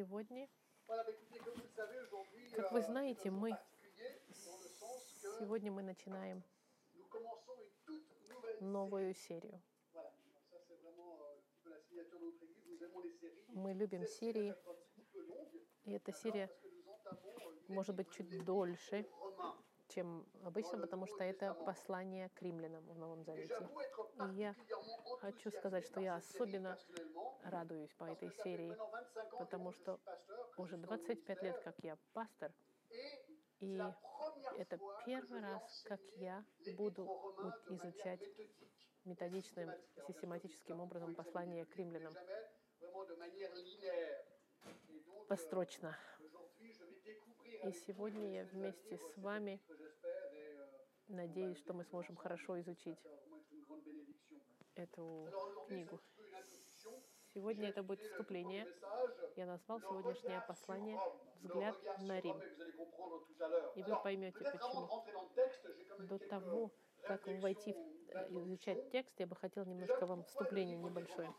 Сегодня, как euh, вы знаете, мы сегодня мы начинаем новую серию. Euh. Мы любим серии, и эта серия euh, может быть чуть дольше. Чем обычно, потому что это послание к римлянам в Новом Завете. И я хочу сказать, что я особенно радуюсь по этой серии, maintenant 25 ans потому что уже suis dans le 25 лет, как я пастор, и это первый раз, как я буду изучать методичным, систематическим образом послание к римлянам mais И сегодня я вместе с вами euh, надеюсь, что мы сможем хорошо изучить эту книгу. Сегодня это будет вступление. Я назвал сегодняшнее послание «Взгляд на Рим». И вы поймете, почему. До того, как войти в, э, изучать текст, я бы хотел немножко вам вступление небольшое.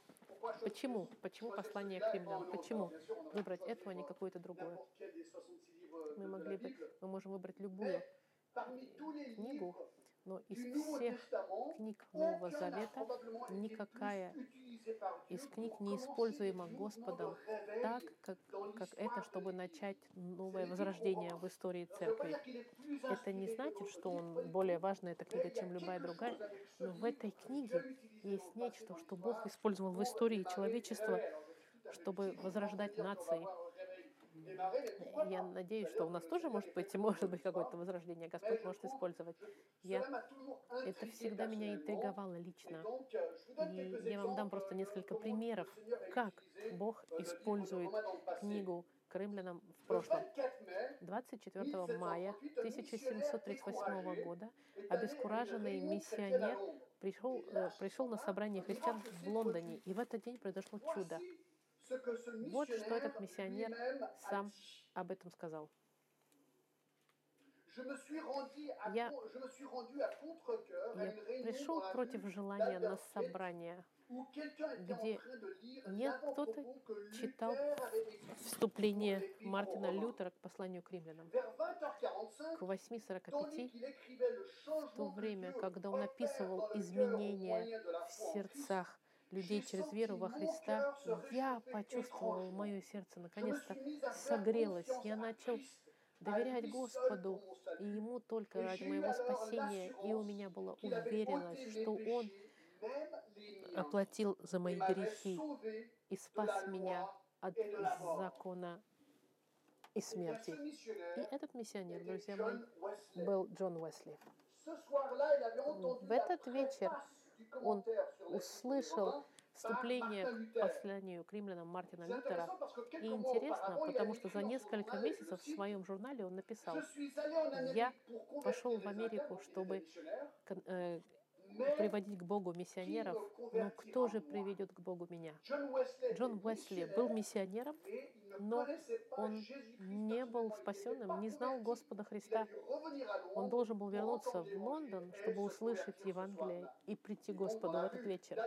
Почему? Почему послание к римлянам? Почему выбрать этого, а не euh, какое-то другое? N'importe quel des 66 livres Мы могли бы, мы можем выбрать любую, книгу, но из всех книг Нового Завета никакая из книг не используема Господом так, как, как это, чтобы начать новое возрождение в истории церкви. Это не значит, что он более важная эта книга, чем любая другая. Но в этой книге есть нечто, что Бог использовал в истории человечества, чтобы возрождать нации. Я pas надеюсь, что у нас тоже может быть, может быть какое-то возрождение. Господь может использовать. Я, это всегда меня интриговало лично. donc, euh, И я вам дам просто несколько примеров, как Бог euh, использует книгу к римлянам в прошлом. 24 mai, 24 мая 1738 года обескураженный миссионер Londres. пришел, э, пришел на собрание христиан в Лондоне, и в этот день произошло чудо. Вот что этот миссионер сам об этом сказал. Я- пришел против желания на собрание, где нет, кто-то читал вступление Мартина Лютера к посланию к римлянам. Vers 20h45, К tandis 8.45, qu'il écrivait le в то время, когда он описывал изменения в сердцах людей через веру во Христа, я почувствовал, мое сердце наконец-то согрелось. Я начал доверять Господу и Ему только ради моего спасения, и у меня была уверенность, что Он оплатил за мои грехи и спас меня от закона и смерти. И этот миссионер, друзья мои, был Джон Уэсли. В этот вечер он услышал вступление к посланию к римлянам Мартина Лютера. И интересно, потому что за несколько месяцев в своем журнале он написал, Я пошел в Америку, чтобы э, приводить к Богу миссионеров, но кто же приведет к Богу меня? Джон Уэсли был миссионером, но он не был спасенным, не знал. Господа Христа. Он должен был вернуться в Лондон, чтобы услышать Евангелие и прийти donc, Господу в этот вечер.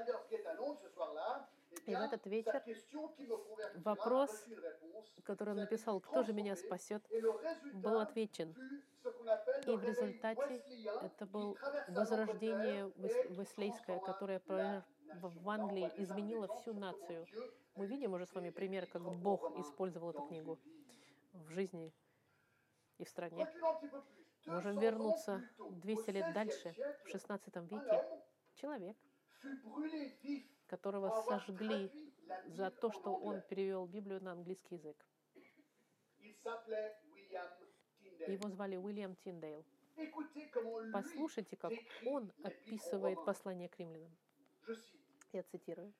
Eh И в этот вечер вопрос, который он написал, кто же меня спасет, был отвечен. И в результате это qui был traversa возрождение веслейское, которое в Англии, изменило всю нацию. Мы видим уже с вами пример, как Бог использовал эту книгу в жизни и в стране. Можем 200 ans вернуться plus tôt, 200 au лет 16e дальше, в 16 un веке, человек, которого сожгли за то, что он перевел Библию на английский язык. Его звали Уильям Тиндейл. Послушайте, как он описывает послание к римлянам. Я цитирую.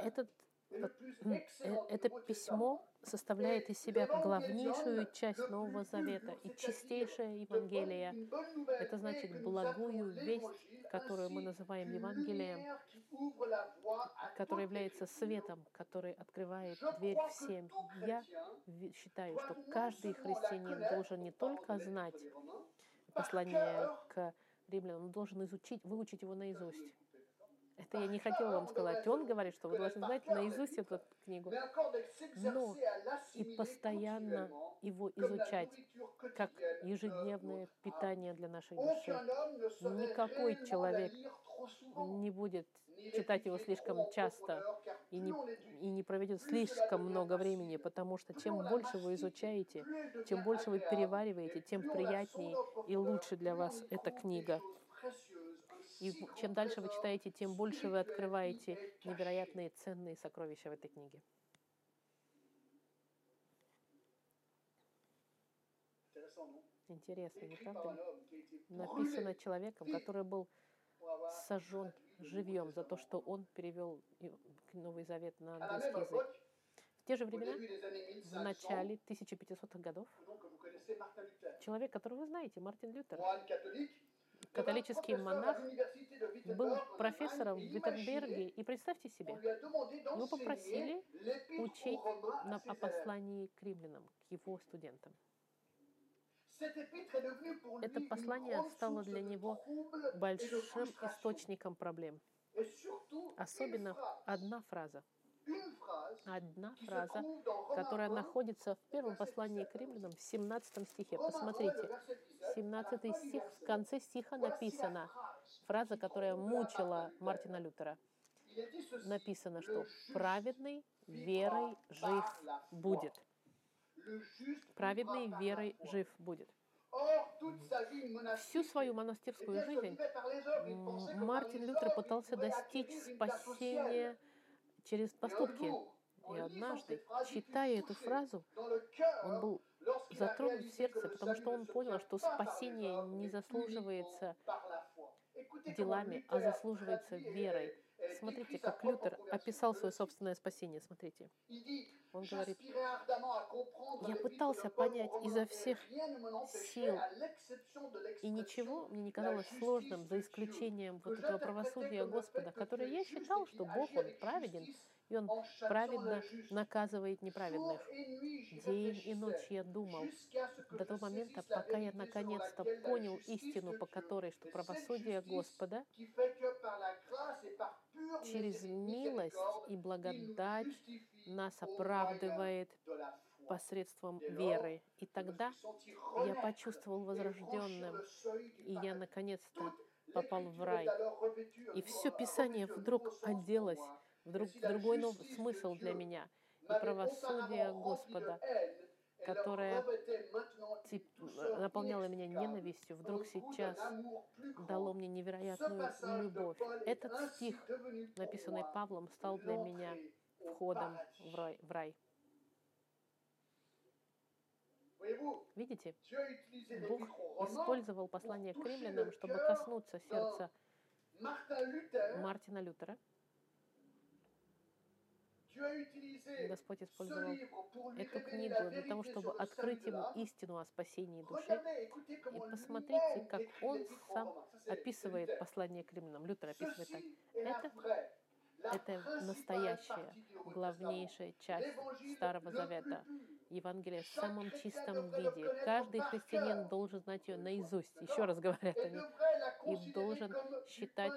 Этот, э, это письмо составляет из себя главнейшую часть Нового Завета и чистейшее Евангелие. Это значит благую весть, которую мы называем Евангелием, которое является светом, который открывает дверь всем. Я считаю, что каждый христианин должен не только знать послание к римлянам, он должен изучить, выучить его наизусть. Это я не хотела вам сказать. Он говорит, что вы должны знать наизусть эту книгу Но и постоянно его изучать как ежедневное питание для нашей души. Никакой человек Не будет читать его слишком часто и не, и не проведет слишком много времени, потому что чем больше вы изучаете, чем больше вы перевариваете, тем приятнее и лучше для вас эта книга. И чем дальше вы читаете, тем больше вы открываете невероятные ценные сокровища в этой книге. Интересно, не правда Написано человеком, который был сожжен живьем за то, что он перевел Новый Завет на английский язык. В те же времена, в 1500, начале 1500-х годов, человек, которого вы знаете, Мартин Лютер, католический монах, был профессором в Виттенберге, и представьте себе, его попросили учить Romains à на, ses о послании к римлянам, к его студентам. Это послание стало для него большим источником проблем. Особенно одна фраза, одна фраза, которая 1, находится в первом послании к римлянам в 17 стихе. Romains 1, le Посмотрите, verset 17, 17 à la fin du стих, в конце стиха phrase фраза, которая мучила. Мартина Лютера. Написано, что праведный верой жив будет. Праведный верой жив будет. Всю свою eh монастырскую жизнь Мартин Лютер пытался достичь спасения через поступки. И однажды, читая эту фразу, он был затронут в сердце, потому что он понял, что спасение не заслуживается делами, а заслуживается верой. Смотрите, как Лютер описал свое собственное спасение. Смотрите, он говорит, Я пытался понять изо всех сил, и ничего мне не казалось сложным, за исключением вот этого правосудия Господа, которое я считал, что Бог, Он праведен, и Он праведно наказывает неправедных. День и ночь я думал, до того момента, пока я наконец-то понял истину, по которой, что правосудие Господа через милость и благодать нас оправдывает посредством веры. И тогда я почувствовал возрожденным, и я наконец-то попал в рай. И все Писание вдруг оделось вдруг другой нов- justice de смысл для меня. И правосудие Господа, которое тип- douceur наполняло меня ненавистью, вдруг сейчас дало мне невероятную любовь. Этот стих, написанный Павлом, стал для меня входом в рай. В рай. Видите, Бог использовал послание к римлянам, чтобы коснуться сердца Мартина Лютера. Господь использовал эту книгу для того, чтобы открыть ему истину о спасении души. И посмотрите, как он сам описывает послание к римлянам. Лютер описывает так. Это- Это настоящая, главнейшая часть Старого Завета. Евангелие в самом чистом виде. Каждый христианин должен знать ее наизусть. Еще раз говорят они. И должен считать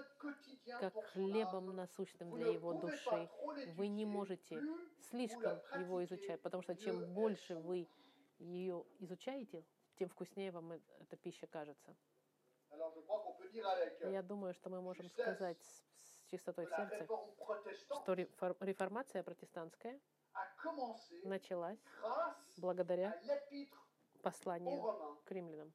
как хлебом насущным для его души. Вы не можете слишком его изучать, потому что чем больше вы ее изучаете, тем вкуснее вам эта пища кажется. Я думаю, что мы можем сказать с, чистотой в сердце, protestante что рефор- реформация протестантская началась благодаря посланию к римлянам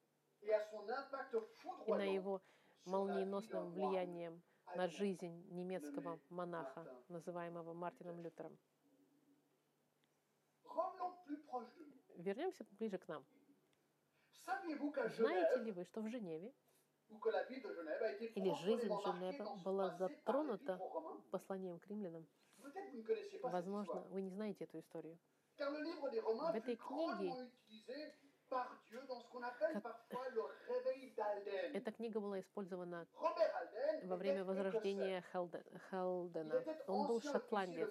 и на его молниеносным влиянием на жизнь немецкого монаха, называемого Мартином Лютером. Вернемся ближе к нам. Знаете ли вы, что в Женеве или жизнь son была затронута посланием к римлянам? Возможно, вы не знаете эту историю. В этой книге-. Эта книга была использована во время возрождения était Он был шотландец.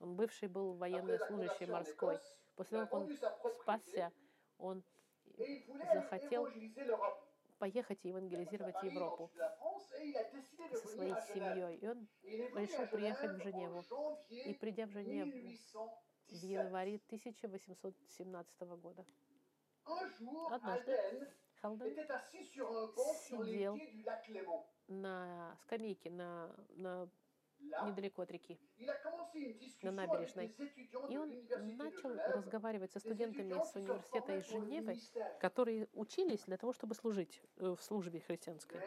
Он бывший был военный служащий морской. После того, как он спасся, он захотел. Поехать и евангелизировать Европу со своей семьей. И он решил приехать в Женеву. И придя в Женеву в 1817. январе 1817 года, Однажды Халден сидел на скамейке на, на, недалеко от реки. avec набережной. И он начал разговаривать со студентами с университета из Женевы, которые учились для того, чтобы служить э, в службе христианской.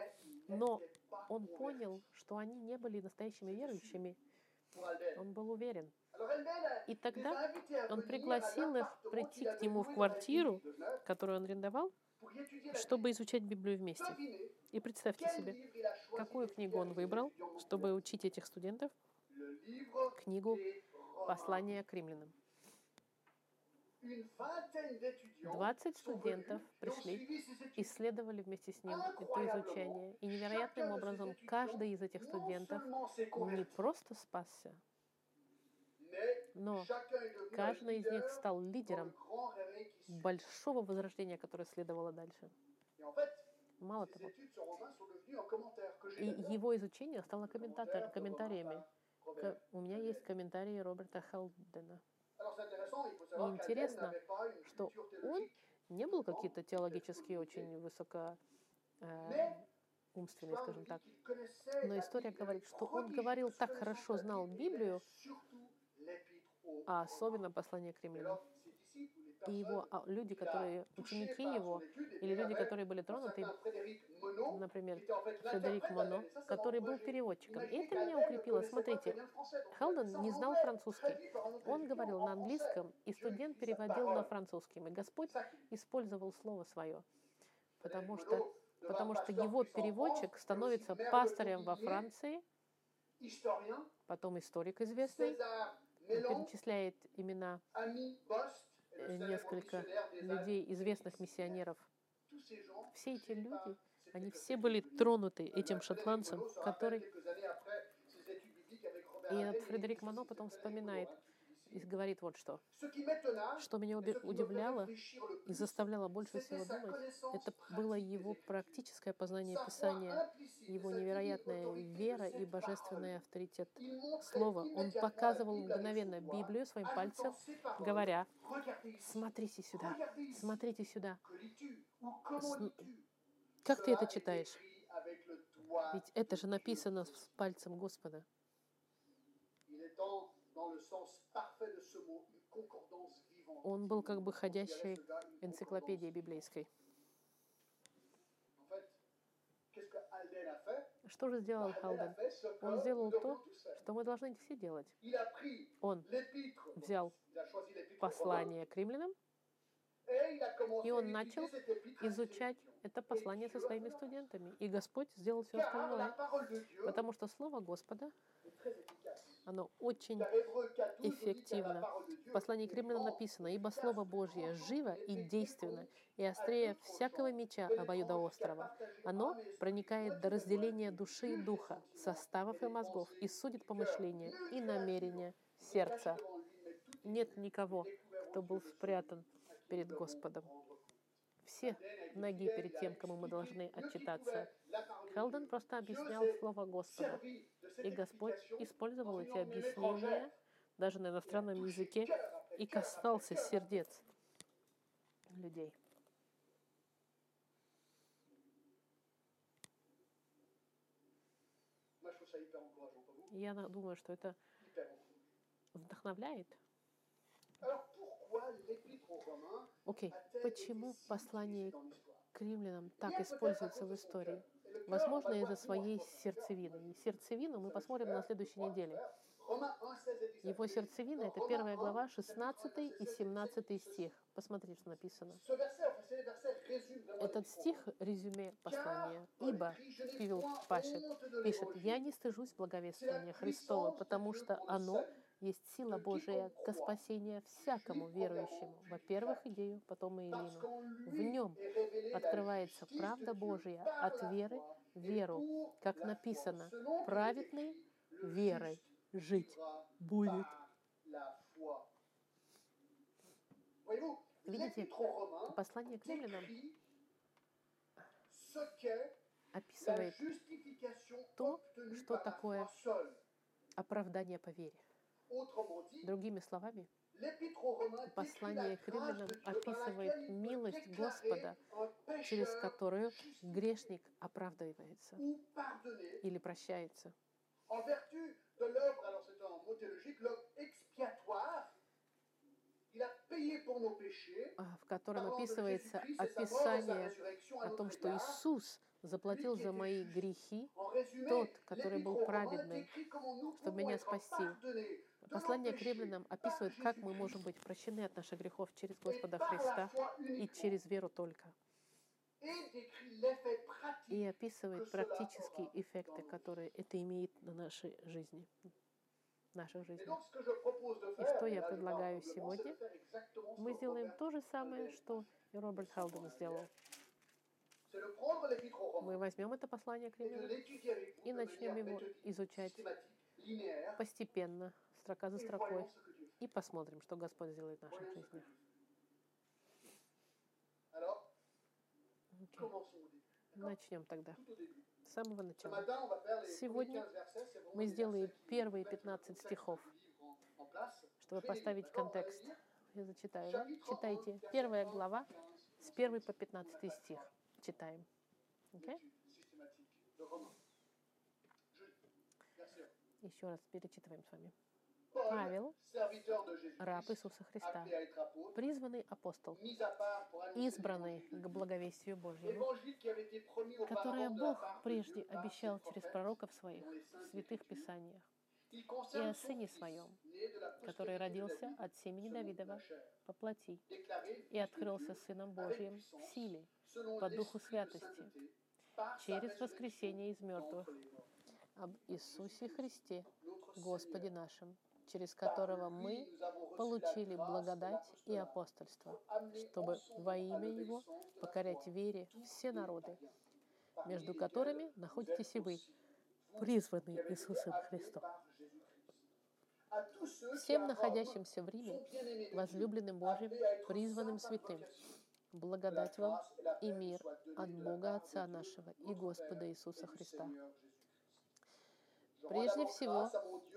Но Он понял, что они не были настоящими верующими. Он был уверен. И тогда он пригласил их прийти к нему в квартиру, которую он арендовал, чтобы изучать Библию вместе. И представьте себе, какую книгу он выбрал, чтобы учить этих студентов книгу. «Послание к римлянам». Une vingtaine d'étudiants 20 sont студентов пришли, исследовали вместе с ним это изучение. И невероятным образом каждый из этих студентов не просто спасся, но каждый из них стал лидером большого возрождения, которое следовало дальше. Мало того, и его изучение стало комментатор- комментариями. К- У меня есть комментарии Роберта Хелдена. Qu'Alden интересно, что он. Не был какие-то теологически очень высоко э, умственный, скажем так. Но история говорит, что он говорил так хорошо знал Библию, а особенно послание к римлянам. И его а, люди, которые, ученики его, или люди, которые были тронуты, например, Фредерик Моно, который был переводчиком. И это меня укрепило. Смотрите, Хелден не знал французский. Он говорил на английском, и студент переводил на parole. французском. И Господь использовал слово свое, потому что, потому что его переводчик становится пастырем во Франции, потом историк известный, Он перечисляет имена Э, несколько людей, известных миссионеров. Все эти люди, они все были тронуты Euh, этим шотландцем, который... И Фредерик ceci, потом вспоминает и говорит вот что. Что меня удивляло и заставляло больше всего думать, это было его практическое познание Писания, его невероятная вера и божественный авторитет слова. Он показывал мгновенно Библию своим пальцем, говоря, смотрите сюда, смотрите сюда. Как ты это читаешь? Ведь это же написано с пальцем Господа. Он был как бы ходящей энциклопедией библейской. Что же сделал Халден? Он сделал то, что мы должны все делать. Он взял послание к римлянам, и он начал изучать это послание со своими студентами. И Господь сделал все остальное. Потому что Слово Господа. Оно очень Car Hébreux 4, 12 nous dit car la эффективно. В послании к римлянам написано, «Ибо Слово Божье живо и действенно, и острее всякого меча обоюдоострого. Оно проникает до разделения души и духа, составов и мозгов, и судит помышления и намерения сердца». Нет никого, кто был спрятан перед Господом. Все ноги перед тем, кому мы должны отчитаться. Хелден просто объяснял Слово Господа, и Господь использовал эти объяснения даже на иностранном языке и касался сердец людей. Я думаю, что это вдохновляет. Romains Окей, a-t-elle почему été si послание к римлянам так используется в истории? Возможно, из-за своей сердцевины. И сердцевину мы посмотрим на следующей неделе. Romains 1, 16 et 17. Его сердцевина — это первая 1, глава, 16 и 17 стих. Посмотри, что написано. Этот стих — резюме послания. Ибо, point пишет. «Я не стыжусь благовествования Христова, потому что оно. Есть сила Божия ко спасению всякому верующему, во-первых, Идею, потом и Илину. В нем открывается правда par от веры в веру, как написано, праведный верой жить будет. Видите, Послание к римлянам описывает то, что такое оправдание по вере. Другими словами, послание к римлянам описывает милость Господа, через которую грешник оправдывается или прощается. а, в котором описывается описание о том, что. Иисус заплатил за мои грехи, тот, который был nous чтобы меня спасти. Послание к римлянам описывает, как мы можем быть прощены от наших грехов через Господа Христа и через веру только. И описывает практические эффекты, которые это имеет на нашей жизни, наших de И что я предлагаю сегодня? Мы сделаем то же самое, что и Роберт Халден сделал. Мы возьмем это послание к римлянам и начнем его изучать постепенно, строка за строкой, и посмотрим, что Господь сделает в au début. D'accord Начнем тогда, с самого начала. Сегодня premiers 15 versets. C'est vraiment мы сделаем первые mettent le 15 contexte стихов, чтобы поставить контекст. Я зачитаю. да? Читайте. 1, Первая глава 15. с 1 по 15 стих. Читаем. Un. Еще раз перечитываем с вами. Павел, раб Иисуса Христа, призванный апостол, избранный к благовестию Божьему, которое Бог прежде обещал через пророков своих в святых. Писаниях, и о Сыне Своем, который родился от семени Давидова по плоти и открылся Сыном Божьим в силе по Духу святости, через воскресение из мертвых, об Иисусе Христе, Господе нашим, через которого мы получили благодать и апостольство, чтобы во имя Его покорять вере все народы, между которыми находитесь и вы, été Иисусом Христом. Всем находящимся в Риме, возлюбленным Божьим, призванным святым, благодать вам и мир от Бога Отца нашего и Господа Иисуса Христа. Прежде всего,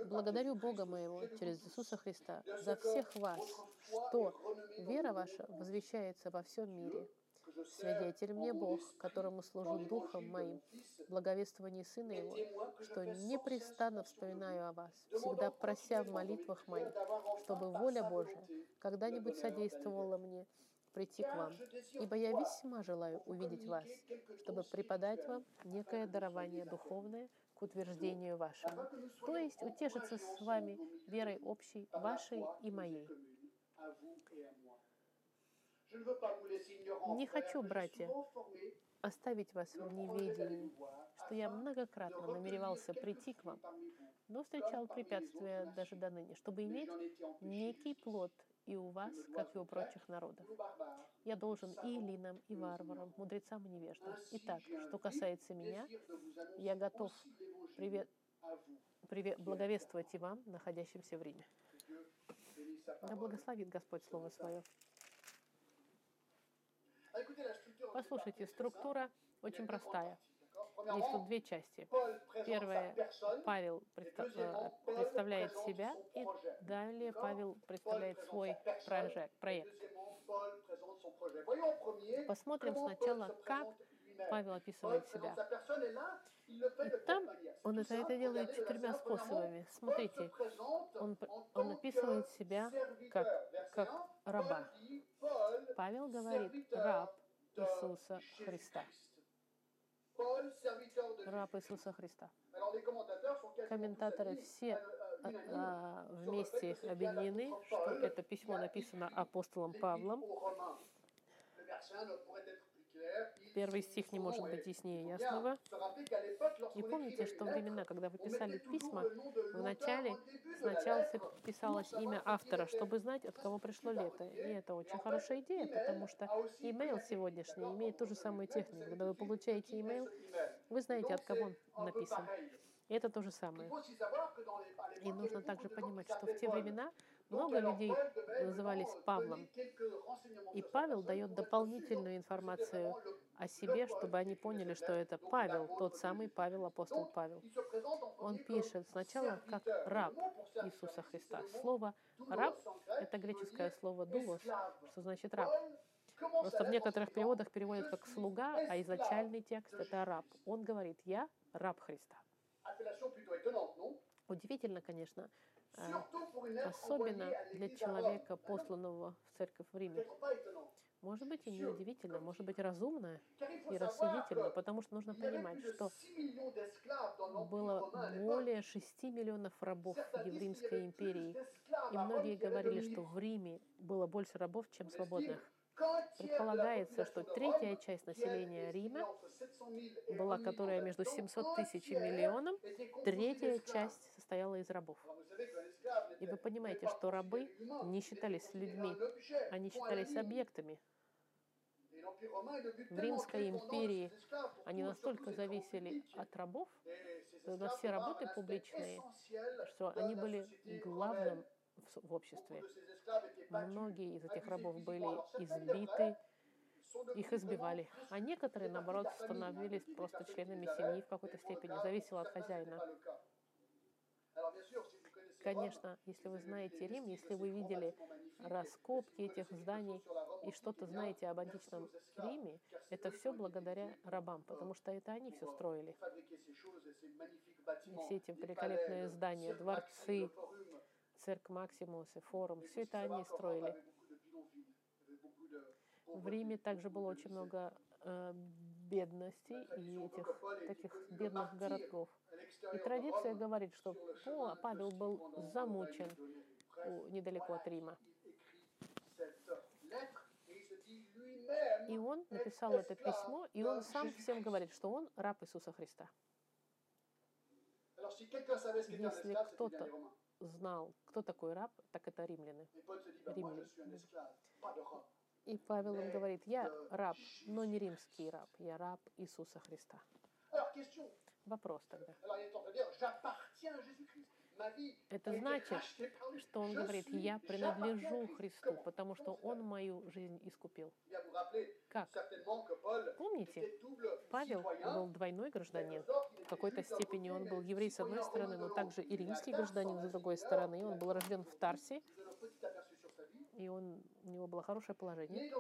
благодарю Бога моего через Иисуса Христа за всех вас, что вера ваша возвещается во всем мире. Свидетель мне Бог, которому служу Духом моим, благовествовании Сына Его, что непрестанно вспоминаю о вас, всегда прося в молитвах моих, чтобы воля Божия когда-нибудь содействовала мне прийти к вам, ибо я весьма желаю увидеть вас, чтобы преподать вам некое дарование духовное к утверждению вашему, то есть утешиться с вами верой общей, вашей и моей. Не хочу, братья, оставить вас в неведении, что я многократно намеревался прийти к вам, но встречал препятствия даже до ныне, чтобы иметь некий плод и у вас, как и у прочих народов. Я должен и эллинам, и варварам, мудрецам и невеждам. Итак, что касается меня, я готов привет, привет, благовествовать и вам, находящимся в Риме. Да благословит Господь Слово Свое. Послушайте, структура очень простая. Есть тут две части. Первое, Павел э, представляет себя, и далее Павел представляет свой проект. Посмотрим сначала, как Павел описывает себя. И там он это, это делает четырьмя способами. Смотрите, он, он описывает себя как, как раба. Павел говорит, раб Иисуса Христа. Раб Иисуса Христа. Комментаторы все а, а, вместе объединены, что это письмо написано апостолом Павлом. Первый стих не может быть яснее ясного. И помните, что времена, когда вы писали письма, вначале сначала писалось имя автора, чтобы знать, от кого пришло лето. И это очень хорошая идея, потому что имейл сегодняшний имеет ту же самую технику. Когда вы получаете имейл, вы знаете, от кого он написан. И это то же самое. И нужно также понимать, что в те времена Много людей назывались Павлом. И Павел дает дополнительную информацию о себе, чтобы они поняли, что это Павел, тот самый Павел, апостол Павел. Он пишет сначала как раб Иисуса Христа. Слово «раб» — это греческое слово «дулос», что значит «раб». Просто в некоторых переводах переводят как «слуга», а изначальный текст — это «раб». Он говорит «я раб Христа». Удивительно, конечно, особенно для человека, посланного в церковь в Риме. Может быть, и не удивительно, может быть, разумно и рассудительно, потому что нужно понимать, что было более 6 миллионов рабов в Римской империи, и многие говорили, что в Риме было больше рабов, чем свободных. Предполагается, что третья часть населения Рима была, которая между 700 тысяч и миллионом, третья часть состояла из рабов. И вы понимаете, что рабы не считались людьми, они считались объектами. В Римской империи они настолько зависели от рабов, на все работы публичные, что они были главным в обществе. Многие из этих рабов были избиты, их избивали. А некоторые, наоборот, становились просто членами семьи в какой-то степени, зависело от хозяина. Конечно, если вы знаете Рим, если вы видели раскопки этих зданий и что-то знаете об античном Риме, это все благодаря рабам, потому что это они все строили. И все эти великолепные здания, дворцы, церковь Максимус и форум, все это они строили. В Риме также было очень много э, бедности и этих таких бедных городков. И традиция говорит, что Павел был замучен недалеко от Рима. И он написал это письмо, и он сам всем говорит, что он раб Иисуса Христа. Если кто-то знал, кто такой раб, так это римляне. Римляне. И Павел им говорит, я раб, но не римский раб, я раб Иисуса Христа. Вопрос тогда. Это значит, что он говорит, я принадлежу Христу, потому что он мою жизнь искупил. Как? Помните, Павел был двойной гражданин. В какой-то степени он был еврей с одной стороны, но также и римский гражданин с другой стороны. Он был рожден в Тарсе, и он, у него было хорошее положение.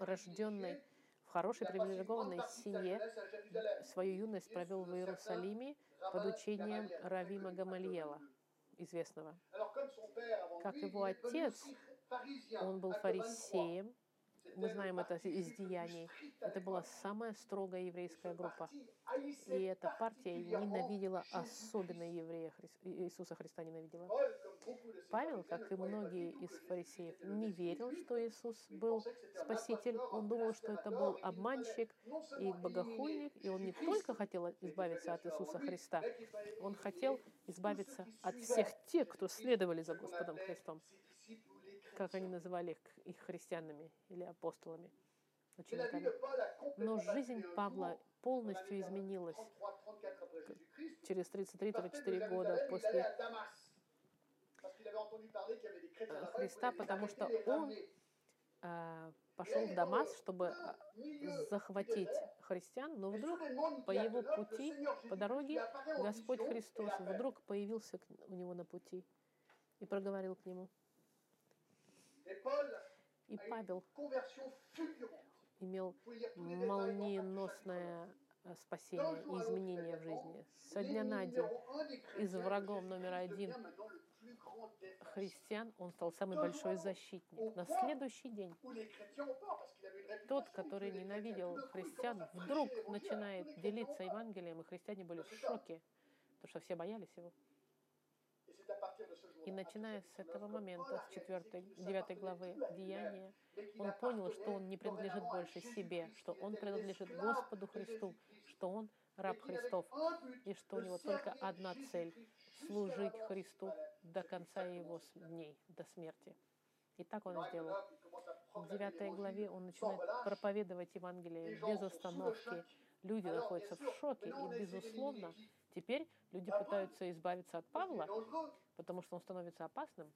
Рожденный в хорошей привилегированной семье, свою юность провел в Иерусалиме, под учением Равима Гамальела, известного. Как его отец, он был фарисеем, мы знаем это из деяний. Это была самая строгая еврейская группа. И эта партия ненавидела особенно еврея Иисуса Христа ненавидела. Павел, как и многие из фарисеев, не верил, что Иисус был Спаситель. Он думал, что это был обманщик и богохульник. И он не только хотел избавиться от Иисуса Христа, он хотел избавиться от всех тех, кто следовали за Господом Христом как они называли их, христианами или апостолами, учениками. Но жизнь Павла полностью изменилась через 33-34 года после Христа, потому что он э, пошел в Дамас, чтобы захватить христиан, но вдруг по его пути, по дороге, Господь Христос вдруг появился у него на пути и проговорил к нему – и Павел имел молниеносное э, спасение и изменение в жизни. Со дня на день из врагов номер один христиан он стал самый большой защитник. На следующий день тот, который ненавидел христиан, вдруг начинает делиться Евангелием, и христиане были в шоке, потому что все боялись его. И начиная с этого момента, с 4, 9 главы Деяния, он понял, что он не принадлежит больше себе, что он принадлежит Господу Христу, что он раб Христов, и что у него только одна цель — служить Христу до конца его дней, до смерти. И так он сделал. В 9 главе он начинает проповедовать Евангелие без остановки. Люди находятся в шоке, и, безусловно, Теперь люди пытаются избавиться от Павла, потому что он становится опасным.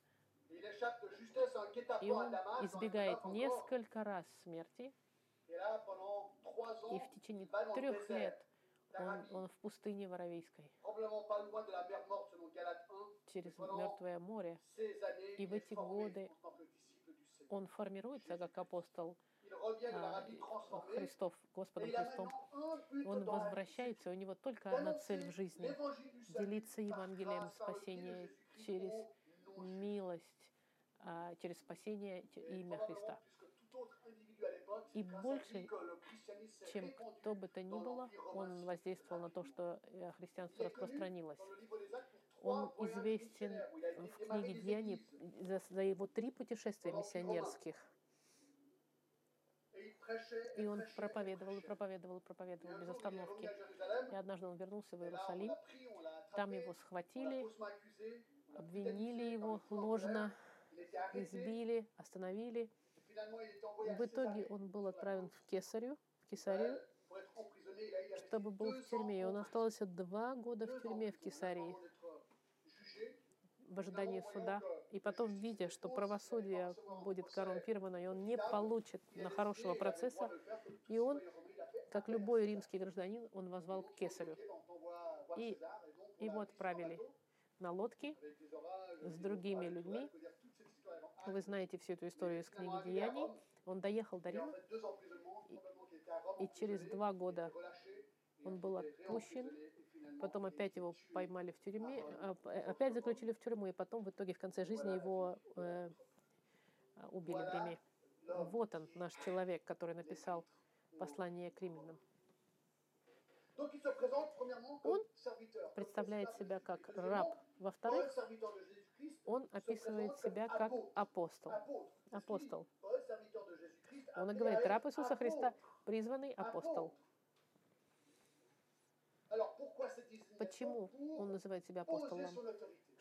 И он избегает несколько раз смерти, и ans, в течение трех лет он, он в пустыне Воровейской, probablement pas loin de la mer morte selon Galate 1. через Мертвое море. И в эти годы. Он формируется как апостол а. Христов, Господом Христом. Он возвращается, у него только одна цель в жизни делиться Евангелием спасения через милость, а, через спасение имя Христа. И больше, чем кто бы то ни было, он воздействовал на то, что э, христианство распространилось. Он известен в книге Деяний за, за его три путешествия миссионерских. И он проповедовал, и проповедовал, и проповедовал без остановки. И однажды он вернулся в Иерусалим, там его схватили, обвинили его ложно, избили, остановили. В итоге он был отправлен в Кесарю, в Кесарию, чтобы был в тюрьме. И он остался два года в тюрьме в Кесарии в ожидании суда. И потом, видя, что правосудие будет коррумпировано, и он не получит на хорошего процесса, и он, как любой римский гражданин, он возвал к Кесарю. И его отправили на лодке. с другими людьми. Вы знаете всю эту историю из книги Деяний. Он доехал до Рима, и через два года он был отпущен, потом опять его поймали в тюрьме, а, э, опять заключили в тюрьму, и потом в итоге в конце жизни его э, а, убили в Риме. Вот он, наш человек, который написал послание к римлянам. Он Представляет себя как раб. Во-вторых, он описывает себя как апостол. Апостол. Он и говорит, раб Иисуса Христа, призванный апостол. Почему он называет себя апостолом?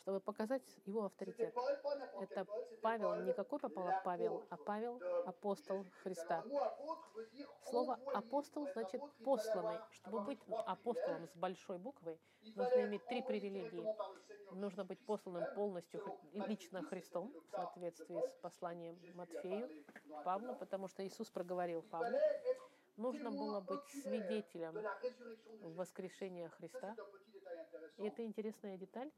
Чтобы показать его авторитет. Это Павел, не какой Папа- Павел, а Павел, апостол. Христа. Слово апостол значит посланный. Чтобы быть апостолом с большой буквы, нужно иметь три привилегии. Нужно быть посланным полностью, лично 10, Христом, в соответствии с посланием Матфею, Павлу, потому что Иисус проговорил Павлу. Нужно было быть свидетелем воскрешения Христа. И это интересная деталь,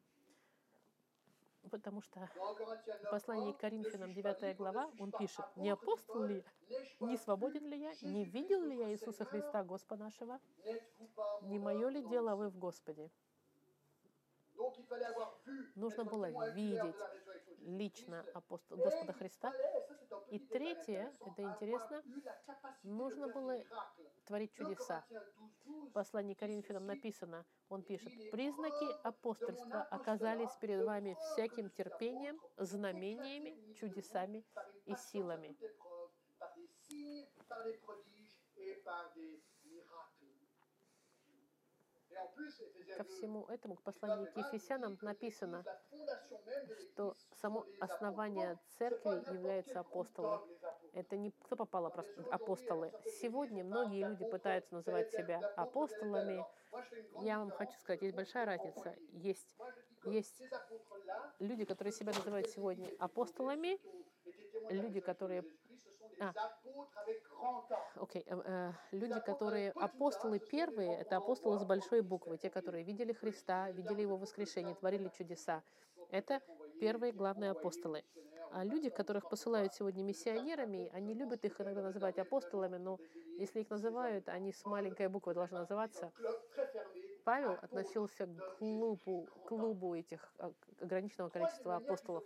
потому что Dans Corinthiens 9, в послании 1, к Коринфянам, «Ne suis-je pas 9 libre, глава, он пишет, «Не апостол ли Не свободен ли я? Не видел ли я Иисуса? Христа, Господа нашего? Не мое ли дело вы в Господе?» Нужно было видеть лично Et Господа Христа, И третье, это интересно, нужно было творить 2 чудеса. Corinthiens 12, 12, В послании Коринфянам написано, он пишет, «Признаки апостольства оказались перед вами всяким терпением, знамениями, чудесами и силами». Ко 2, всему этому, к посланию к Ефесянам написано, что само основание церкви является апостолом. Это не кто попало, просто апостолы. Сегодня многие люди пытаются называть себя апостолами. Я вам хочу сказать, есть большая разница. Есть есть люди, которые себя называют сегодня апостолами, люди, которые а, окей, э, э, люди, которые апостолы первые, это апостолы с большой буквы, те, которые видели Христа, видели Его воскрешение, творили чудеса. Это первые главные апостолы. А люди, которых посылают сегодня миссионерами, они любят их иногда называть апостолами, но если их называют, они с маленькой буквы должны называться. Павел относился к клубу, клубу этих а, ограниченного количества апостолов.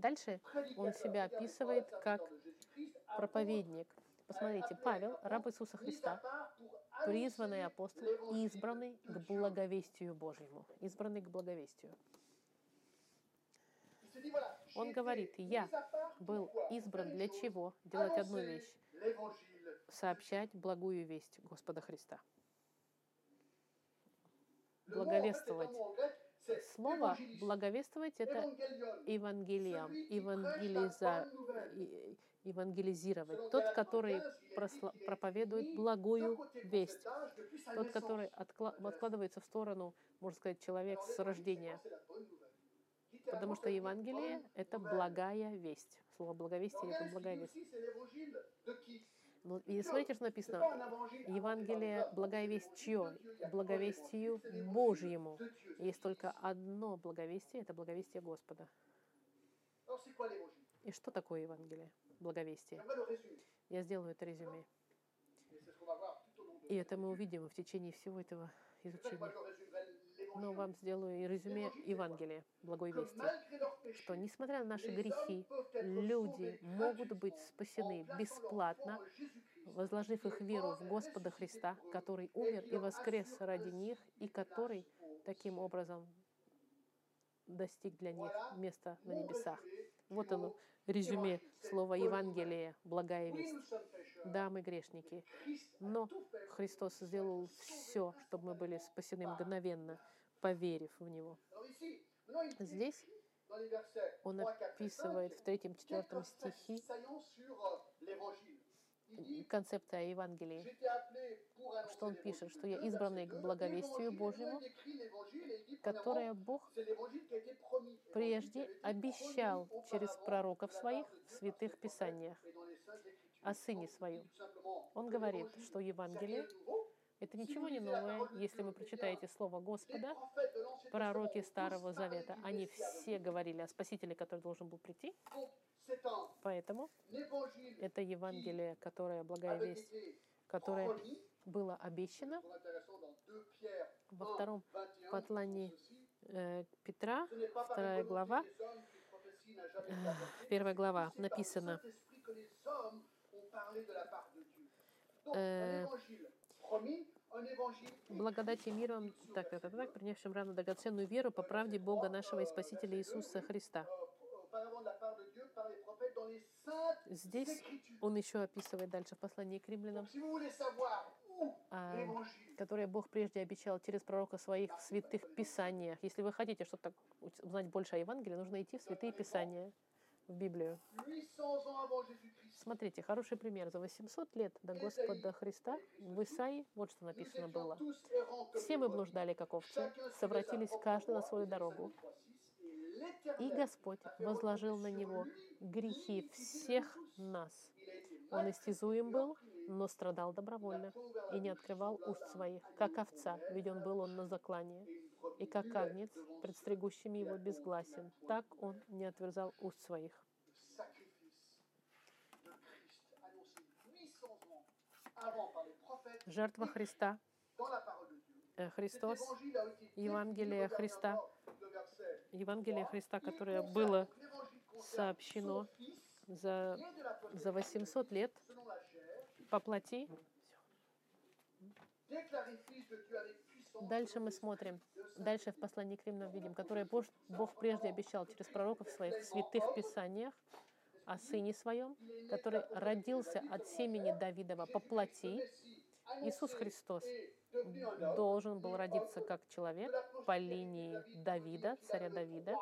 Дальше он себя описывает как проповедник. Посмотрите, Павел, раб Иисуса Христа, призванный апостол, избранный к благовестию Божьему. Избранный к благовестию. Он говорит, я был избран для чего? Делать одну вещь. Сообщать благую весть Господа Христа. Благовествовать. Слово «благовествовать» — это евангелием, евангелиза, евангелизировать. Тот, который просла- проповедует благую весть. Тот, который откла- откладывается в сторону, можно сказать, человек с рождения. Потому что Евангелие это благая весть. Слово благовестие — это благая весть. Ну, и смотрите, что написано. Евангелие, les hommes, благая c'est весть l'évangile чье? de Dieu. Il y a que Благовестию Божьему. Есть только одно благовестие — это благовестие Господа. И что такое Евангелие? Благовестие. Я сделаю это резюме. И это мы увидим в течение всего этого изучения. Но вам сделаю и резюме Евангелия, благой вести. Что несмотря на наши грехи, люди могут быть спасены бесплатно, возложив их веру в Господа Христа, который умер и воскрес ради них, и который таким образом достиг для них места на небесах. Вот оно, резюме слова. Евангелие, благая весть. Да, мы грешники, но Христос сделал все, чтобы мы были спасены мгновенно, поверив в Него. Здесь Он 3, 4 et 5, описывает в третьем-четвертом quelques стихе euh, концепция о Евангелии, что он пишет, что я избранный к 2, благовестию Божьему, которое Бог прежде обещал через пророков своих в святых писаниях о Сыне Своем. Он говорит, что Евангелие это ничего не новое. Если вы прочитаете Слово Господа, пророки Старого Завета, они все говорили о Спасителе, который должен был прийти. Поэтому это Евангелие, которое, благая весть, которое было обещано C'est intéressant dans 2 Pierre во 1, втором 21, послании э, Петра, вторая глава, первая глава, написано, Э, благодать и мир вам, так, так, так, так, принявшим равно драгоценную веру по правде Бога нашего и Спасителя Иисуса Христа. Здесь он еще описывает дальше в послании к римлянам, а, которое Бог прежде обещал через пророка в своих святых писаниях. Если вы хотите что-то узнать больше о Евангелии, нужно идти в святые писания, в Библию. 800 ans avant Jésus-Christ, Смотрите, хороший пример. За 800 лет до Господа Христа в Исаии вот что написано было. Все мы блуждали, как овцы, совратились каждый на свою дорогу. 53, 6, et И Господь возложил на Него грехи всех нас. Он истязуем был, но страдал добровольно и не открывал уст своих, как овца, ведь он был он на заклании, и как агнец, пред стригущими его безгласен, так он не отверзал уст своих. Жертва Христа, э, Христос, Евангелие Христа, Евангелие Христа, которое было сообщено за, за 800 лет. По плоти. Дальше мы смотрим. Дальше в послании к римлянам видим, которое Бог, прежде обещал через пророков в своих святых писаниях о Сыне Своем, который родился от семени Давидова по плоти. Иисус Христос должен был родиться как человек по линии Давида, царя Давида.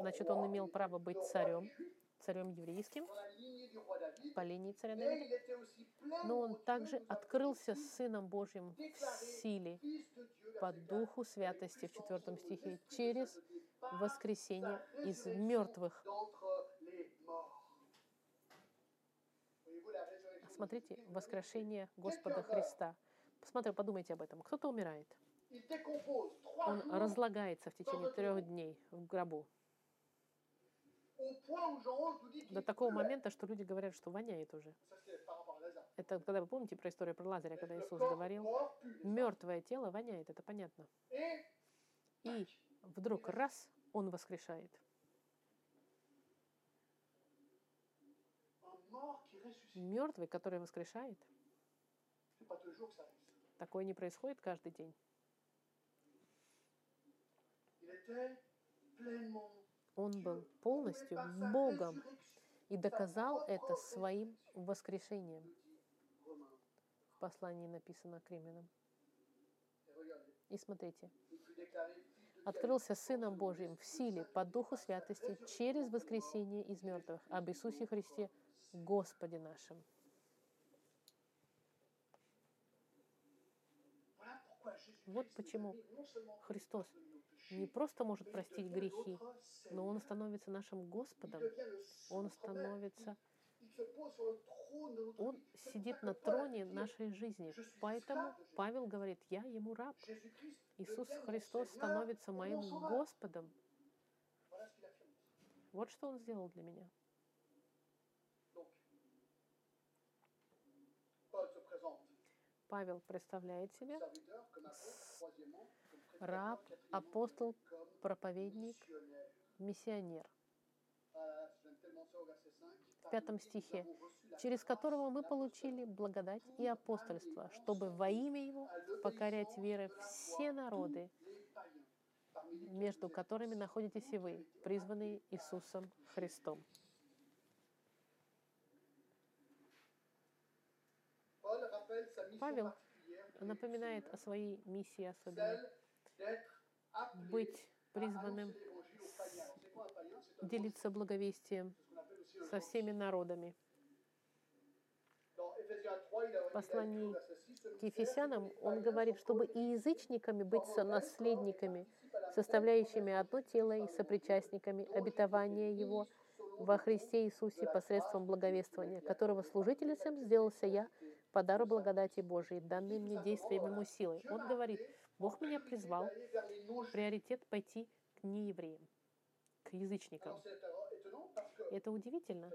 Значит, он имел право быть царем, царем еврейским, по линии царя Давида. Но он также открылся Сыном Божьим в силе по verset 4, Духу святости в четвертом стихе через воскресение из мертвых. Résurrection de Смотрите, Jésus-Christ, воскрешение Господа Христа. Посмотрите, подумайте об этом. Кто-то умирает. Он разлагается в течение трех дней в гробу. au point où Jean 11 nous dit qu'il До такого момента, что люди говорят, что воняет уже. Это когда вы помните про историю про Лазаря, когда Иисус говорил, мертвое тело воняет, это понятно. И вдруг раз он воскрешает. Мертвый, который воскрешает, такое не происходит каждый день. Он был полностью Богом и доказал это своим воскрешением. В послании написано к римлянам. И смотрите, открылся Сыном Божьим в силе по Духу Святости через воскресение из мертвых об Иисусе Христе, Господе нашим. Вот почему Христос не просто может простить грехи, но Он становится нашим Господом. Он становится, Он сидит на троне нашей жизни. Поэтому. Павел говорит, я ему раб. Иисус Христос становится моим. Господом. Вот что Он сделал для меня. Павел представляет себя раб, апостол, проповедник, миссионер, Voilà, j'aime tellement ça au verset 5. в пятом стихе, через которого мы получили благодать и апостольство, чтобы во имя Его покорять верой все народы, между которыми находитесь и вы, призванные Иисусом Христом. Павел напоминает о своей миссии особенной. Быть призванным делиться благовестием со всеми народами. В послании К Ефесянам он говорит, чтобы и язычниками быть сонаследниками, составляющими одно тело и сопричастниками обетования Его во Христе Иисусе посредством благовествования, которого служительницем сделался я по дару благодати Божией, данной мне действием Ему силой. Он говорит, Бог меня призвал, приоритет пойти к неевреям, к язычникам. Это удивительно,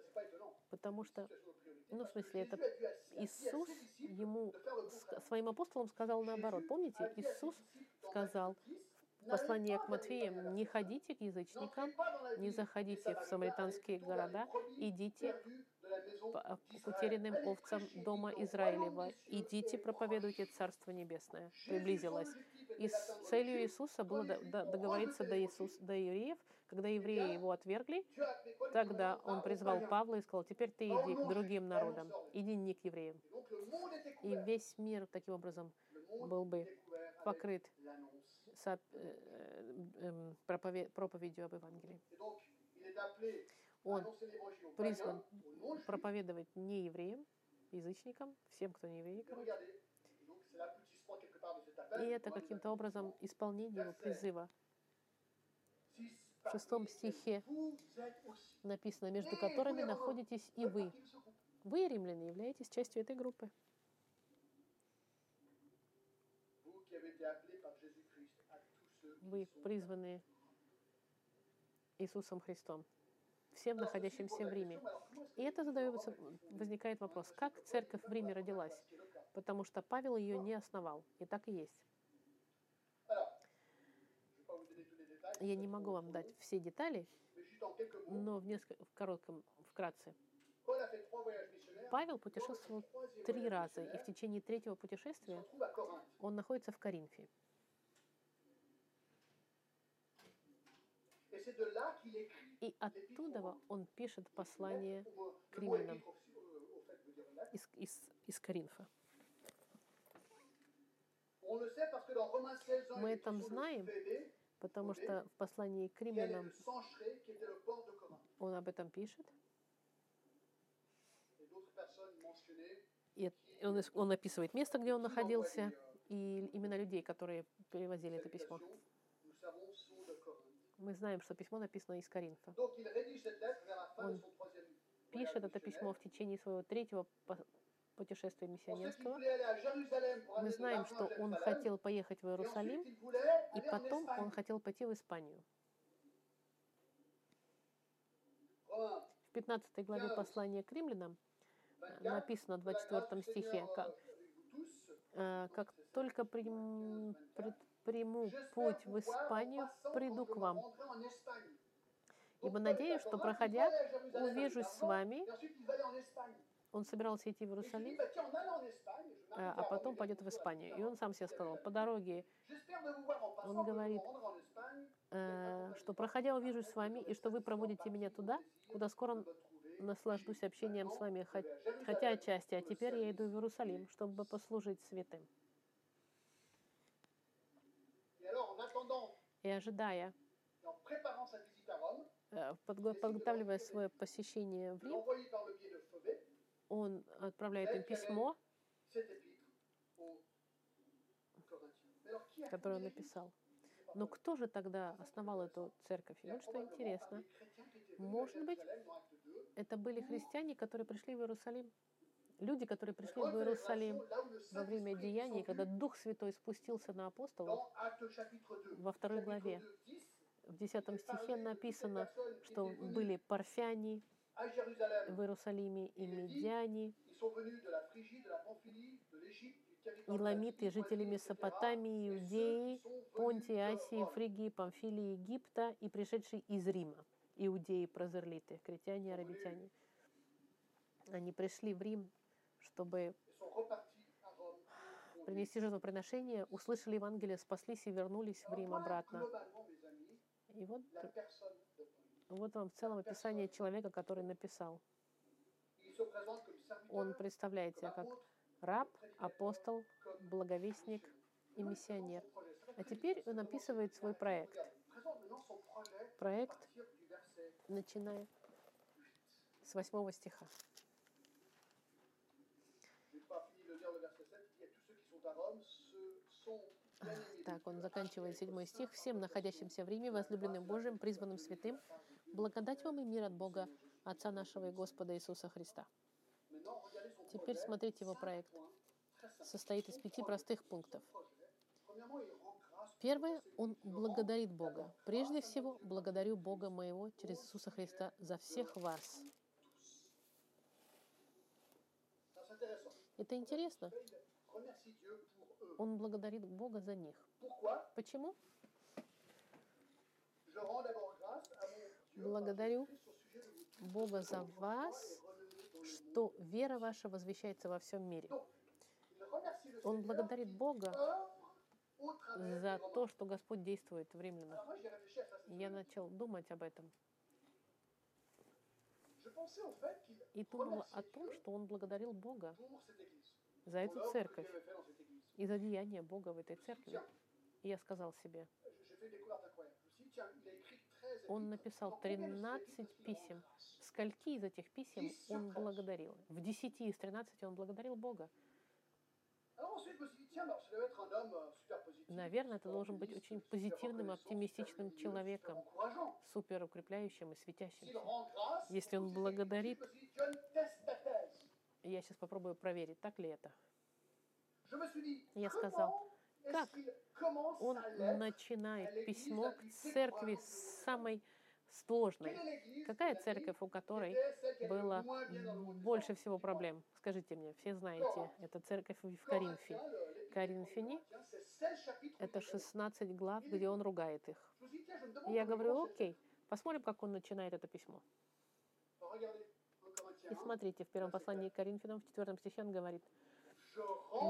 потому что, ну, в смысле, это Иисус ему, своим апостолам сказал наоборот. Помните, Иисус сказал в послании к Матфеям, не ходите к язычникам, не заходите в самаританские города, идите к утерянным овцам дома Израилева, идите, проповедуйте Царство Небесное. Приблизилось. И с целью Иисуса было до- до- договориться до, Иисус, до евреев, когда евреи его отвергли, тогда он призвал Павла и сказал, теперь ты иди к другим народам, иди не к евреям. И весь мир таким образом был бы покрыт э, э, эм, пропове- проповедью об Евангелии. Он призван проповедовать не евреям, язычникам, всем, кто не евреи, короче. И это каким-то образом исполнение его призыва. В шестом стихе написано, между которыми находитесь и вы. Вы, римляне, являетесь частью этой группы. Вы призваны Иисусом Христом, всем находящимся в Риме. И это задается, возникает вопрос, как церковь в Риме родилась? Потому что Павел ее не основал. И так и есть. Я не могу вам дать все детали, но в, несколько, в коротком, вкратце. Павел путешествовал три раза, и в течение третьего путешествия он находится в Коринфе. И оттуда он пишет послание к римлянам из, из, из Коринфа. Мы это знаем, потому что в послании к римлянам он об этом пишет. И он, он описывает место, где он находился, и имена людей, которые перевозили это письмо. Мы знаем, что письмо написано из Коринфа. Он Пишет это письмо в течение своего третьего путешествия миссионерского. Мы знаем, что он хотел поехать в Иерусалим, и потом он хотел пойти в Испанию. В 15 главе послания к римлянам э, написано в 24 стихе, как, э, как только прим- предприму путь в Испанию, приду к вам. Ибо надеюсь, что проходя, увижусь с вами. Он собирался идти в Иерусалим, а а потом пойдет в Испанию. И он сам себе сказал, по дороге, Он говорит, э, что проходя, увижусь с вами, и что вы проводите меня туда, куда скоро наслаждусь общением с вами, хот- хотя отчасти, а теперь я иду в Иерусалим, чтобы послужить святым. И ожидая, э, подго- подготавливая свое посещение в Рим, он отправляет им письмо, которую он написал. Но кто же тогда основал эту церковь? И вот что интересно. Может быть, это были христиане, которые пришли в Иерусалим. Люди, которые пришли в Иерусалим во время деяний, когда Дух Святой спустился на апостолов, во второй главе, в 10 стихе написано, что были парфяне в Иерусалиме и медяне, Иламиты, жители Месопотамии, Иудеи, Понтии, Асии, Фригии, Памфилии, Египта и пришедшие из Рима. Иудеи, прозерлиты, критяне, арабитяне. Они пришли в Рим, чтобы принести жертвоприношение, услышали Евангелие, спаслись и вернулись в Рим обратно. И вот, вот вам в целом описание человека, который написал. Он представляет себя как раб, апостол, благовестник и миссионер. А теперь он описывает свой проект. Проект, начиная с восьмого стиха. Так, он заканчивает седьмой стих. «Всем находящимся в Риме, возлюбленным Божьим, призванным святым, благодать вам и мир от Бога, Отца нашего и Господа Иисуса Христа». Теперь смотрите его проект. Состоит из пяти простых пунктов. Первое, он благодарит Бога. Прежде всего, благодарю Бога моего через Иисуса Христа за всех вас. Это интересно. Он благодарит Бога за них. Почему? Благодарю Бога за вас, что вера ваша возвещается во всем мире. Он благодарит Бога за то, что Господь действует в римлянах. Я начал думать об этом. И думал о том, что он благодарил Бога за эту церковь и за деяние Бога в этой церкви. И я сказал себе, он написал 13 писем. Скольки из этих писем он благодарил? В 10 из 13 он благодарил Бога. Наверное, это должен быть очень позитивным, оптимистичным человеком, супер укрепляющим и светящимся. Если он благодарит, я сейчас попробую проверить, так ли это. Я сказал, как он начинает письмо к церкви самой сложной. Какая церковь, у которой было больше всего проблем? Скажите мне, все знаете, это церковь в Коринфе. Коринфяне — это 16 глав, где он ругает их. И я говорю, окей, посмотрим, как он начинает это письмо. И смотрите, в первом послании к Коринфянам, в четвертом стихе он говорит,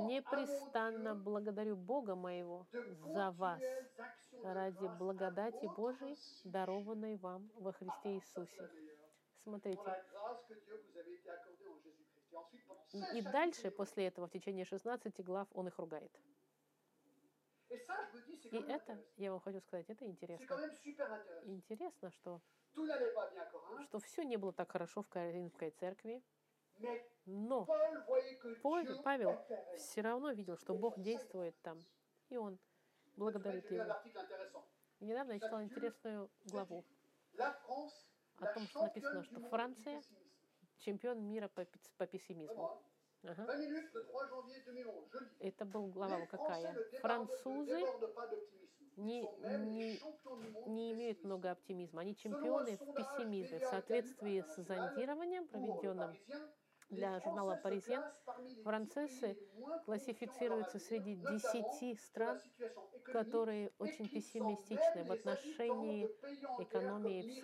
«Непрестанно благодарю Бога моего за вас, ради благодати Божией, дарованной вам во Христе Иисусе». Смотрите. И дальше, после этого, в течение 16 глав, он их ругает. И это, я вам хочу сказать, это интересно. Интересно, что, что все не было так хорошо в Коринфской церкви, но Павел, Павел все равно видел, что Бог действует там, и он благодарит его. Недавно я читал интересную главу о том, что написано, что Франция чемпион мира по, по пессимизму. Ага. Это был глава какая? Французы не, не, не имеют много оптимизма. Они чемпионы в пессимизме. В соответствии с зондированием, проведенным для журнала «Паризьен», французы классифицируются среди 10 стран, которые очень пессимистичны в отношении экономии.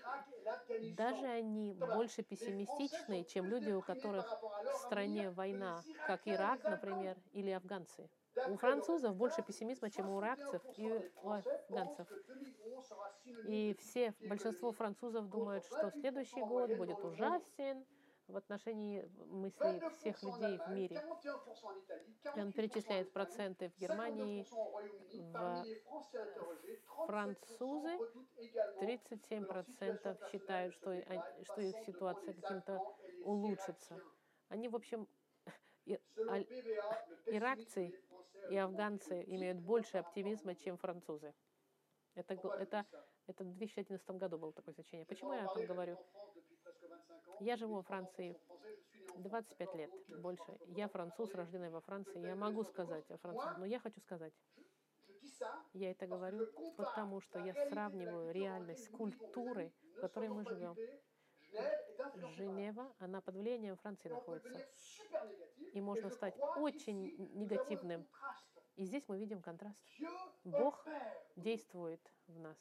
Даже они больше пессимистичны, чем люди, у которых в стране война, как Ирак, например, или афганцы. У французов больше пессимизма, чем у иракцев и у афганцев. И все, большинство французов думают, что следующий год будет ужасен, в отношении мыслей всех людей в мире. И он перечисляет проценты в Германии, в французы 37% считают, что, что их ситуация каким-то улучшится. Они, в общем, иракцы И афганцы имеют больше оптимизма, чем французы. Это, это, это в 2011 году было такое значение. Почему я о этом говорю? Я живу во Франции 25 лет, больше. Я француз, рожденный во Франции. Я могу сказать о Франции, но я хочу сказать, я это говорю, потому что я сравниваю реальность культуры, в которой мы живем. Женева, она под влиянием Франции находится. И можно стать очень негативным. И здесь мы видим контраст. Бог действует в нас.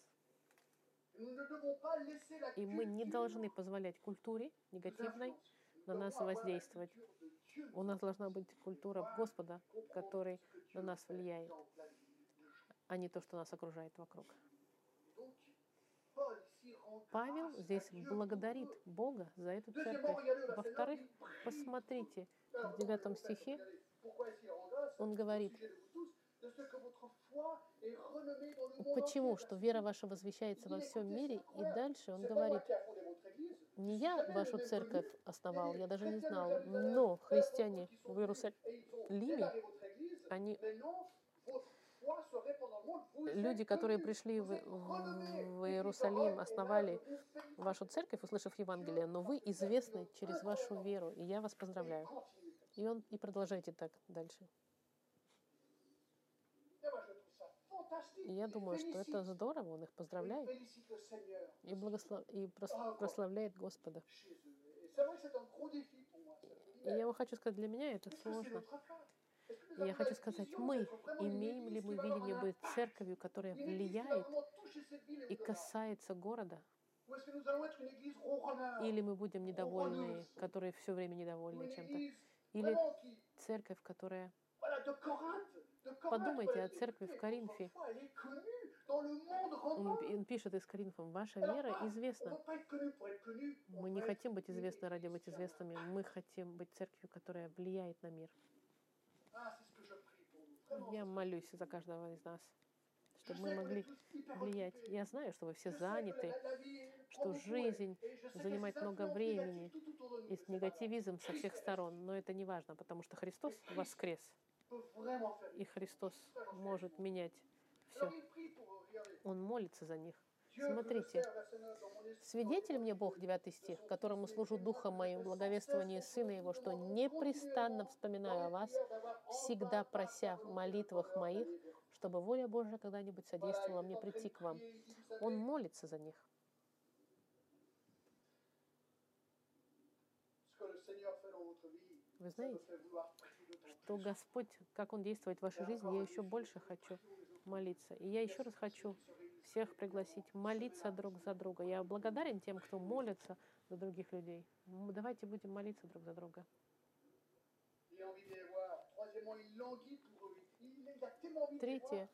И мы не должны позволять культуре негативной на нас воздействовать. У нас должна быть культура Господа, который на нас влияет, а не то, что нас окружает вокруг. Павел здесь благодарит Бога за эту церковь. Во-вторых, посмотрите, в девятом стихе. Он говорит, почему, что вера ваша возвещается во всем мире, и дальше он говорит, не я вашу церковь основал, я даже не знал, но христиане в Иерусалиме, они люди, которые пришли в, в Иерусалим, основали вашу церковь, услышав Евангелие, но вы известны через вашу веру, и я вас поздравляю. И он и продолжайте так дальше. Я думаю, что это здорово, он их поздравляет и, благослов... и прос- прославляет Господа. И я вам хочу сказать, для меня это сложно. Я хочу сказать, мы имеем ли мы видение быть церковью, которая влияет и касается города, или мы будем недовольны, которые все время недовольны чем-то, или церковь, которая... Подумайте о церкви в Коринфе. Он, пишет из Коринфом, ваша вера известна. Мы не хотим быть известны ради быть известными, мы хотим быть церковью, которая влияет на мир. Я молюсь за каждого из нас, чтобы мы могли влиять. Я знаю, что вы все заняты, что жизнь занимает много времени, и негативизм со всех сторон, но это не важно, потому что Христос воскрес, и Христос может менять все. Он молится за них. Смотрите, свидетель мне Бог, 9 стих, которому служу духом моим, благовествование Сына Его, что непрестанно вспоминаю о вас, всегда прося в молитвах моих, чтобы воля Божья когда-нибудь содействовала мне прийти к вам. Он молится за них. Вы знаете, что Господь, как Он действует в вашей жизни, я еще больше хочу молиться. И я еще раз хочу всех пригласить молиться друг за друга. Я благодарен тем, кто молится за других людей. Давайте будем молиться друг за друга. Третье.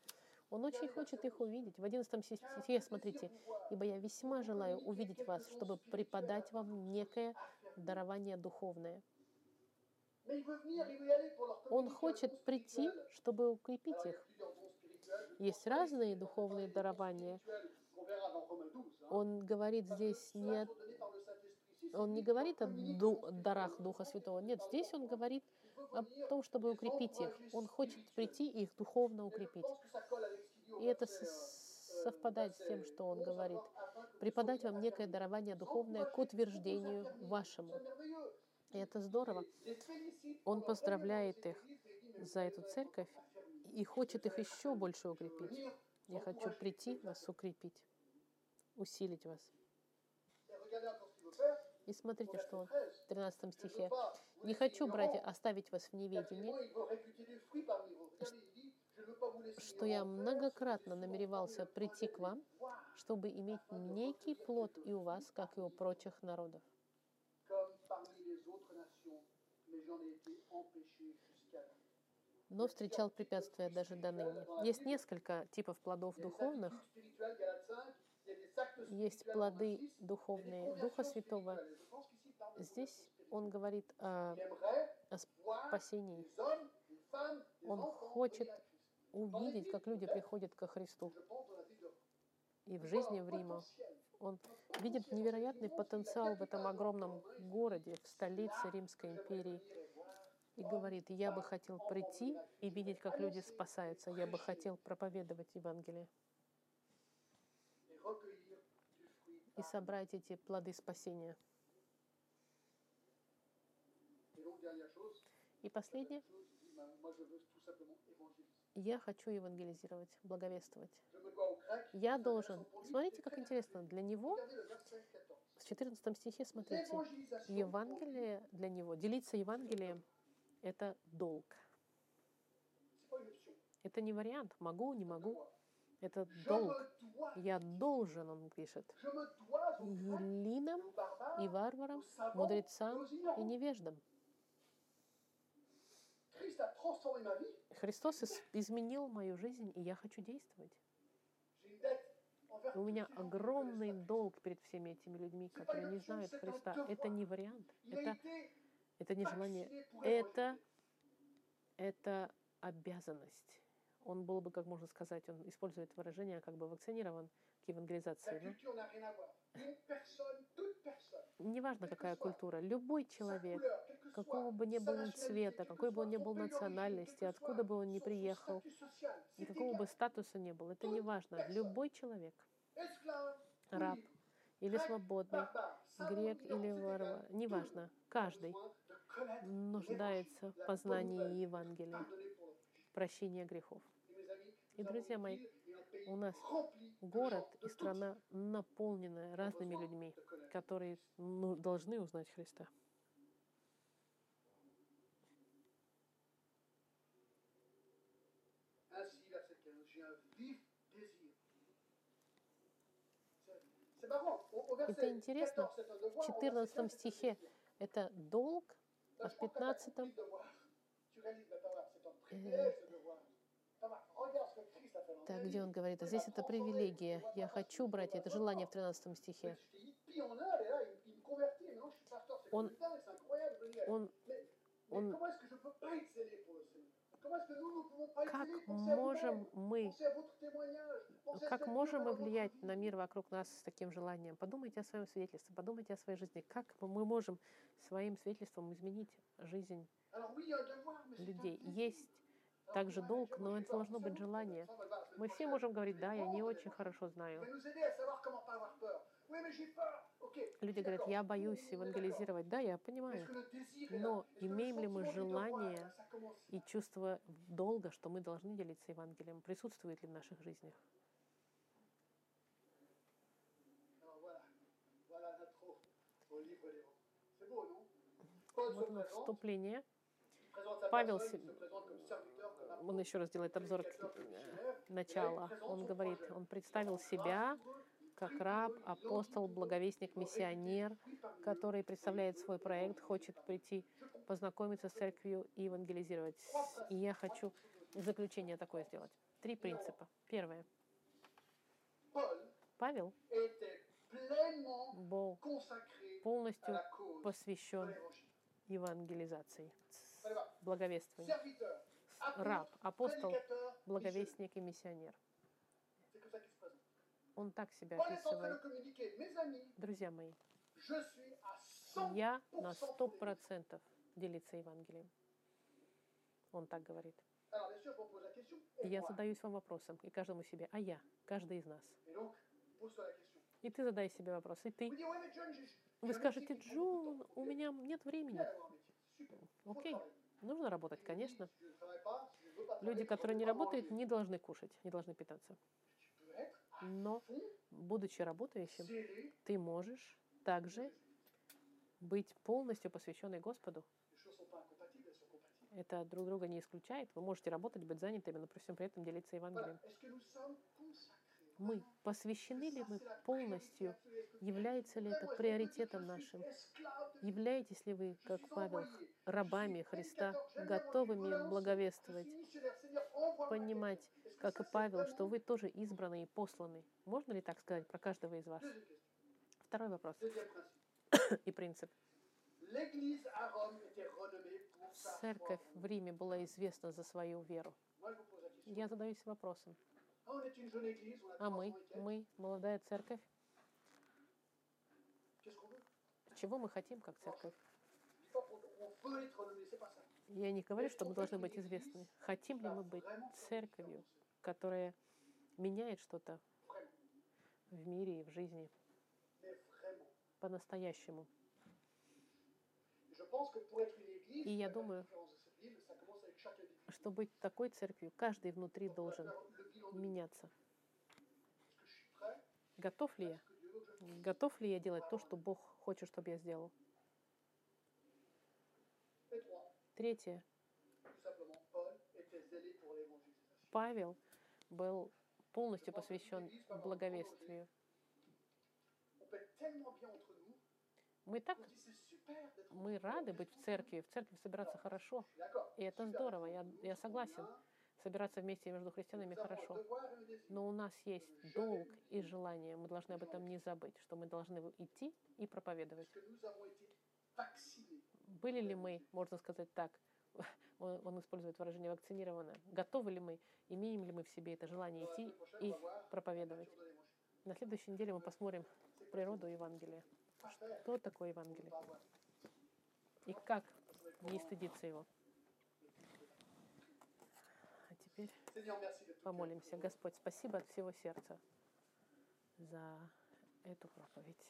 Он очень хочет их увидеть. В 11 стихе, смотрите, «Ибо я весьма желаю увидеть вас, чтобы преподать вам некое дарование духовное». Он хочет прийти, чтобы укрепить их. Есть разные духовные дарования. Он говорит здесь не о- он не говорит о ду- дарах Духа Святого. Нет, здесь он говорит о том, чтобы укрепить их. Он хочет прийти и их духовно укрепить. И это совпадает с тем, что он говорит. Преподать вам некое дарование духовное к утверждению вашему. И это здорово. Он поздравляет их за эту церковь и хочет их еще больше укрепить. Я хочу прийти вас укрепить, усилить вас. И смотрите, что он в 13 стихе. «Не хочу, братья, оставить вас в неведении, что я многократно намеревался прийти к вам, чтобы иметь некий плод и у вас, как и у прочих народов. Но встречал препятствия даже до ныне. Есть несколько типов плодов духовных. Есть плоды духовные Духа Святого. Здесь он говорит о, о спасении. Он хочет увидеть, как люди приходят ко Христу. И в жизни в Рима. Он видит невероятный потенциал в этом огромном городе, в столице Римской империи. И говорит, я бы хотел прийти и видеть, как люди спасаются. Я бы хотел проповедовать Евангелие и собрать эти плоды спасения. И последнее, я хочу евангелизировать, благовествовать. Я должен. Смотрите, как интересно. Для него, Regardez le verset 14. в 14 стихе, смотрите, Евангелие для него, делиться Евангелием – это долг. Это не вариант, могу, не могу. Это долг. Я должен, он пишет, елинам, и варварам, мудрецам и невеждам. Христос ис- изменил мою жизнь, и я хочу действовать. У меня огромный долг перед всеми этими людьми, которые не знают Христа. Это не вариант, это, это не желание, это, это обязанность. Он был бы, как можно сказать, он использует выражение, как бы вакцинирован к евангелизации. personne, Неважно, какая культура, любой человек, какого бы ни был цвета, какой бы он ни был национальности, откуда бы он ни приехал, и какого бы статуса ни был, это не важно. Любой человек, раб или свободный, грек или варвар, неважно, каждый нуждается в познании Евангелия, прощения грехов. И, друзья мои, у нас Город и страна наполненная tous, разными людьми, которые ну, должны узнать Христа. Ainsi, verset 15, j'ai un vif désir. C'est- C'est marrant. Au, au verset Это интересно. 14, c'est un devoir, В au verset 14 15, c'est un стихе это долг, а в pense que t'as 15 compris le devoir. Tu réalises, mais attends, là, c'est un privilège, ce devoir. Attends, là, regarde ce que Christ a fait dans так, где он говорит, здесь это привилегия, я хочу, братья, это желание в 13 стихе. Он, mais он- как можем мы, как можем мы влиять на мир вокруг нас с таким желанием? Подумайте о своем свидетельстве, подумайте о своей жизни. Как мы можем своим свидетельством изменить жизнь людей? Есть также долг, но это должно быть желание. Мы все можем говорить, да, я не очень хорошо знаю. Люди говорят, я боюсь евангелизировать. Да, я понимаю. Но имеем ли мы желание и чувство долга, что мы должны делиться Евангелием, присутствует ли в наших жизнях? Вот вступление. Павел Он еще раз делает обзор э, начала. Он говорит, он представил себя как раб, апостол, благовестник, миссионер, который представляет свой проект, хочет прийти познакомиться с церковью и евангелизировать. И я хочу заключение такое сделать. Три принципа. Первое. Павел был полностью посвящен евангелизации, благовествованию. Раб, апостол, благовестник и миссионер. Он так себя описывает. Друзья мои, je suis à 100 я на сто процентов делиться Евангелием. Он так говорит. И я задаюсь вам вопросом, и каждому себе, а я, каждый из нас. И ты задай себе вопрос, и ты. Вы скажете, Джон, temps. у меня нет времени. Окей, нужно работать, конечно. Люди, которые не работают, не должны кушать, не должны питаться. Но, будучи работающим, ты можешь также быть полностью посвященной Господу. Это друг друга не исключает. Вы можете работать, быть занятыми, но при всем при этом делиться. Евангелием. Мы посвящены ли мы полностью? Является ли это приоритетом нашим? Являетесь ли вы, как Павел, рабами Христа, готовыми благовествовать, понимать, как и Павел, что вы тоже избраны и посланы? Можно ли так сказать про каждого из вас? Второй вопрос и принцип. Церковь в Риме была известна за свою веру. Я задаюсь вопросом, а мы, 300 et quelques. мы, молодая церковь, чего мы хотим как церковь? Я не говорю, что мы должны быть известны. Хотим ли мы быть церковью, которая меняет что-то в мире и в жизни по-настоящему? И я думаю. Чтобы быть такой церковью, каждый внутри должен меняться. Готов ли я? Готов ли я делать то, что Бог хочет, чтобы я сделал? Третье. Павел был полностью посвящен благовествию. Мы так, мы рады быть в церкви, в церкви собираться хорошо. И это здорово, я, я согласен. Собираться вместе между христианами хорошо. Но у нас есть долг и желание. Мы должны об этом не забыть, что мы должны идти и проповедовать. Были ли мы, можно сказать так, он, он использует выражение вакцинировано, готовы ли мы, имеем ли мы в себе это желание идти и проповедовать. На следующей неделе мы посмотрим природу Евангелия. Что такое Евангелие? И как не стыдиться его. А теперь помолимся. Господь, спасибо от всего сердца за эту проповедь.